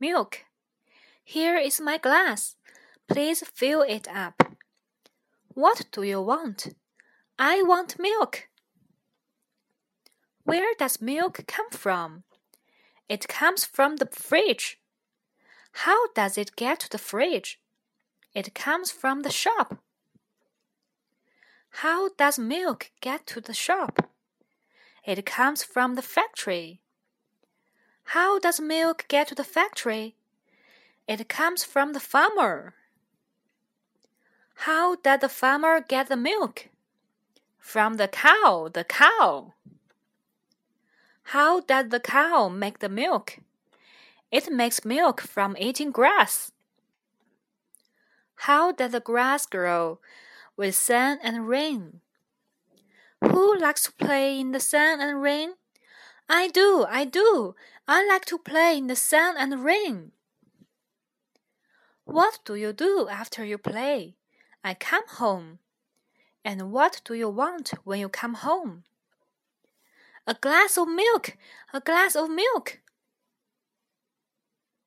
milk. Here is my glass. Please fill it up. What do you want? I want milk. Where does milk come from? It comes from the fridge. How does it get to the fridge? It comes from the shop. How does milk get to the shop? It comes from the factory. How does milk get to the factory? It comes from the farmer. How does the farmer get the milk? From the cow, the cow. How does the cow make the milk? It makes milk from eating grass. How does the grass grow? With sun and rain. Who likes to play in the sun and rain? I do, I do. I like to play in the sun and rain. What do you do after you play? I come home. And what do you want when you come home? A glass of milk, a glass of milk.